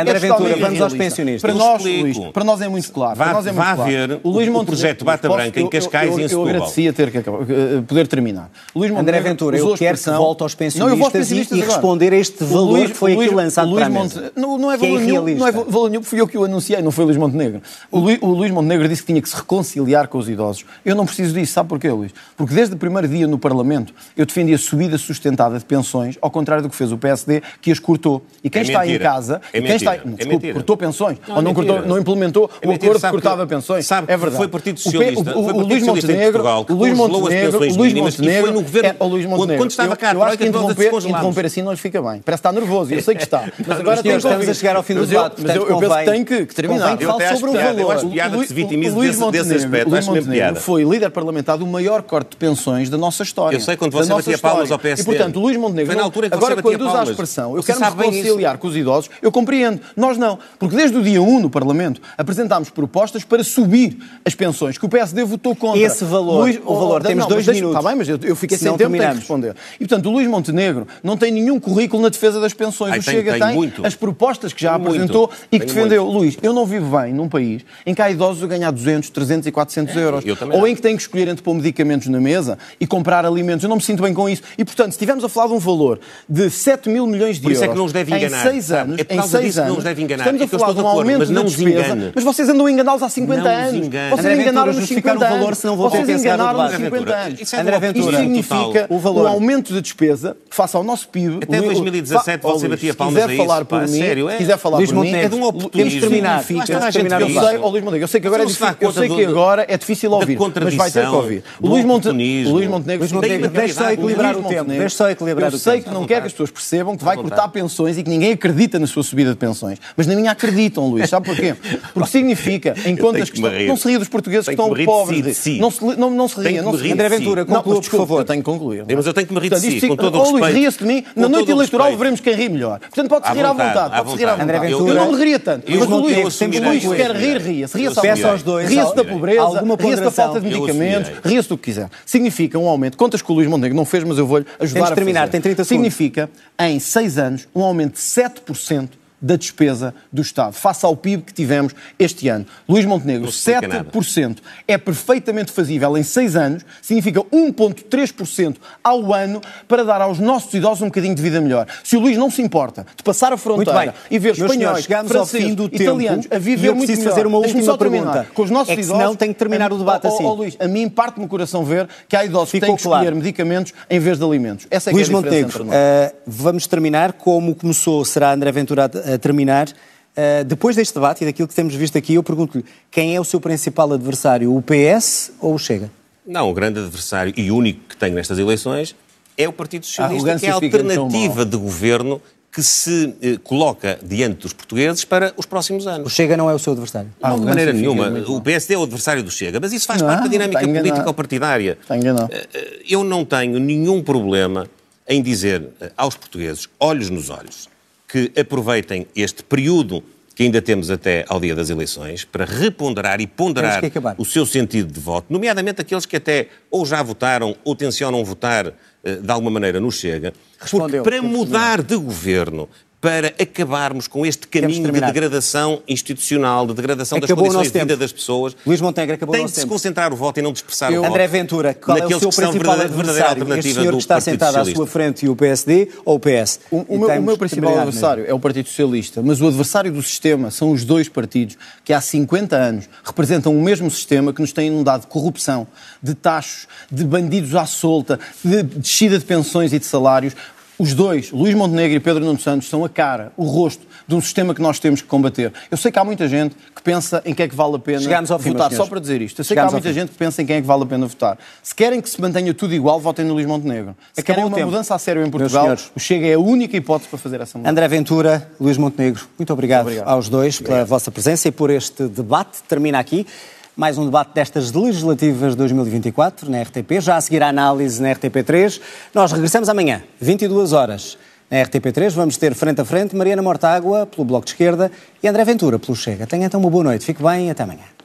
André é Ventura, vamos aos pensionistas. Para Eu nós. Luís, para nós é muito claro. Vá- para nós é muito vá claro. ver o Luís o Montenegro- projeto Bata Posso- Branca em eu- Cascais eu- e em Eu Setúbal. agradecia ter que acabar- eh, poder terminar. O Luís André Montenegro Ventura, eu quero que volte aos Não, eu pensionistas e- pensionistas e agora. responder a este O valor Luís- que foi o Luís- aqui lançado o Luís para a mesa. Não, não é Que é valor nenhum, não é valor nenhum, fui eu que o anunciei, não foi o Luís Montenegro. O Luís, o Luís Montenegro disse que tinha que se reconciliar com os idosos. Eu não preciso disso, sabe porquê, Luís? Porque desde o primeiro dia no Parlamento eu defendi a subida sustentada de pensões, ao contrário do que fez o PSD, que as cortou. E quem É está mentira. em casa, É e quem está. É desculpe, mentira. cortou pensões, Não, ou não, é cortou, não implementou É o acordo que sabe que- cortava pensões. sabe é verdade. foi o Partido Socialista- o, o o, Partido Luís Montenegro, o Luís Montenegro, o Luís e foi Montenegro, no governo- é, o Luís quando- Montenegro. quando estava eu, cá a eu acho que interromper, interromper assim não lhe fica bem. Parece que está nervoso, eu sei que está. Mas agora senhores, tem que estamos a chegar ao fim do eu- debate, Mas eu, eu penso que tem que, terminar. Eu até acho sobre o piada, eu valor. acho piada O que se Luís- vitimize o desse- Montenegro- aspecto, o Luís acho mesmo Montenegro piada. foi líder parlamentar do maior corte de pensões da nossa história. Eu sei quando você batia palmas ao PSD. E, portanto, Luís Montenegro, Foi na altura que agora quando usa a expressão, eu quero me bem isso. reconciliar com os idosos, eu compreendo. Nós não. Porque desde o dia 1 no Parlamento apresentámos propostas para subir as pensões, que o PSD votou contra. Esse valor, o valor, temos não, dois mas minutos. Está bem, mas eu, eu fiquei sem tempo, terminamos. responder. E, portanto, o Luís Montenegro não tem nenhum currículo na defesa das pensões. Ai, o tem- Chega tem tem muito. as propostas que já muito. apresentou e que Tem defendeu. Luís, eu não vivo bem num país em que há idosos a ganhar 200, 300 e 400 euros. Eu também Ou em que têm que escolher entre pôr medicamentos na mesa e comprar alimentos. Eu não me sinto bem com isso. E, portanto, se estivermos a falar de um valor de 7 mil milhões de Por isso é euros que não os deve em enganar, 6 sabe? anos, É em 6 disso que não anos, os deve enganar. estamos É a que eu falar de um de aumento mas da não os despesa. engane. Mas vocês andam a enganá-los há 50 Não os anos. engane. Vocês André enganaram-nos justificar 50 o valor, anos. senão vou Vocês que enganaram-nos debate. 50 Ventura, anos. isso é André Ventura, Isto significa. O valor. um aumento de despesa face ao nosso PIB. Até O- o- 2017 Fa- você Luís, batia se palmas quiser a isso, falar pá, por mim, sério, é? se quiser falar Luís por mim, é de um oportunismo. temos de terminar. Temos de terminar eu sei, oh, Luís Montenegro, eu sei que agora é difícil, eu sei conta que do- agora é difícil ouvir, mas vai ter que ouvir. O Luís, Luís Montenegro, Luís Montenegro, deixe só equilibrar o tempo, só equilibrar eu o sei que não quer que as pessoas percebam que vai cortar pensões e que ninguém acredita na sua subida de pensões. Mas na minha acreditam, Luís. Sabe porquê? Porque significa, em contas que estão... Não se ria dos portugueses que estão pobres. si, de si. Não se, não, não se ria. Não se André Ventura, conclua, por favor. Eu tenho que concluir. Mas eu tenho que me rir de si, com todo o Oh, Luís, respeito. ria-se de mim. Na noite eleitoral respeito. veremos quem ri melhor. Portanto, pode-se rir à vontade, Pode-se rir à. Eu não me ria tanto. Mas o Luís, eu quer rir, ria-se. Ria-se à assumirei. vontade. aos dois Ria-se da pobreza, ria-se da falta de medicamentos, ria-se do que quiser. Significa um aumento. Contas que o Luís Montenegro não fez, mas eu vou-lhe ajudar a terminar, fazer. tem 30 segundos. Significa, em seis anos, um aumento de 7% da despesa do Estado, face ao PIB que tivemos este ano. Luís Montenegro, Não explica nada. 7% é perfeitamente fazível em seis anos, significa 1,3% ao ano para dar aos nossos idosos um bocadinho de vida melhor. Se o Luís não se importa de passar a fronteira e ver Meus senhores, espanhóis, ao franceses, italianos tempo a viver muito melhor. fazer uma última pergunta. Com os nossos É que idosos, senão tenho que terminar o debate oh, oh, assim. oh, Luís, a mim parte-me o coração ver que há idosos que Ficou têm que claro. escolher medicamentos em vez de alimentos. Essa é que Luís é a Montenegro, eh, vamos terminar. Como começou, será André Ventura a, a terminar. Eh, depois deste debate e daquilo que temos visto aqui, eu pergunto-lhe quem é o seu principal adversário, o PS ou o Chega? Não, o grande adversário e único que tenho nestas eleições é o Partido Socialista, arrogância que é a fica tão alternativa de governo que se eh, coloca diante dos portugueses para os próximos O anos. Chega não é o seu adversário. Ah, Não, de arrogância maneira nenhuma. O PSD é o adversário do Chega, mas isso faz Não, parte da dinâmica política ou partidária. Enganado. Eh, eh, Eu não tenho nenhum problema em dizer aos portugueses, olhos nos olhos, que aproveitem este período que ainda temos até ao dia das eleições para reponderar e ponderar o seu sentido de voto, nomeadamente aqueles que até ou já votaram ou tencionam votar eh, de alguma maneira no Chega, porque Respondeu. para Temos que mudar de governo, para acabarmos com este caminho de degradação institucional, de degradação das Acabou o condições de vida tempo. das pessoas, Luís Montenegro, acabou tem de se tempo. concentrar o voto e não dispersar Eu- o voto. André Ventura, qual é o seu principal verdadeira- verdadeira adversário? Este senhor que está sentado à sua frente e o PSD ou o PS? O, o meu, o meu principal adversário é o Partido Socialista, mas o adversário do sistema são os dois partidos que há 50 anos representam o mesmo sistema que nos tem inundado de corrupção, de taxos, de bandidos à solta, de descida de pensões e de salários. Os dois, Luís Montenegro e Pedro Nuno Santos, são a cara, o rosto de um sistema que nós temos que combater. Eu sei que há muita gente que pensa em quem é que vale a pena ao fim, votar. Só para dizer isto. Eu sei Chegámos que há muita gente que pensa em quem é que vale a pena votar. Se querem que se mantenha tudo igual, votem no Luís Montenegro. Se Acabou querem uma tempo. mudança a sério em Portugal, o Chega é a única hipótese para fazer essa mudança. André Ventura, Luís Montenegro, muito obrigado, Obrigado. aos dois pela vossa presença e por este debate. Termina aqui mais um debate destas legislativas 2024 na RTP. Já a seguir a análise na RTP3. Nós regressamos amanhã, 22 horas. Na RTP3 vamos ter frente a frente Mariana Mortágua pelo Bloco de Esquerda e André Ventura pelo Chega. Tenha então uma boa noite. Fique bem até amanhã.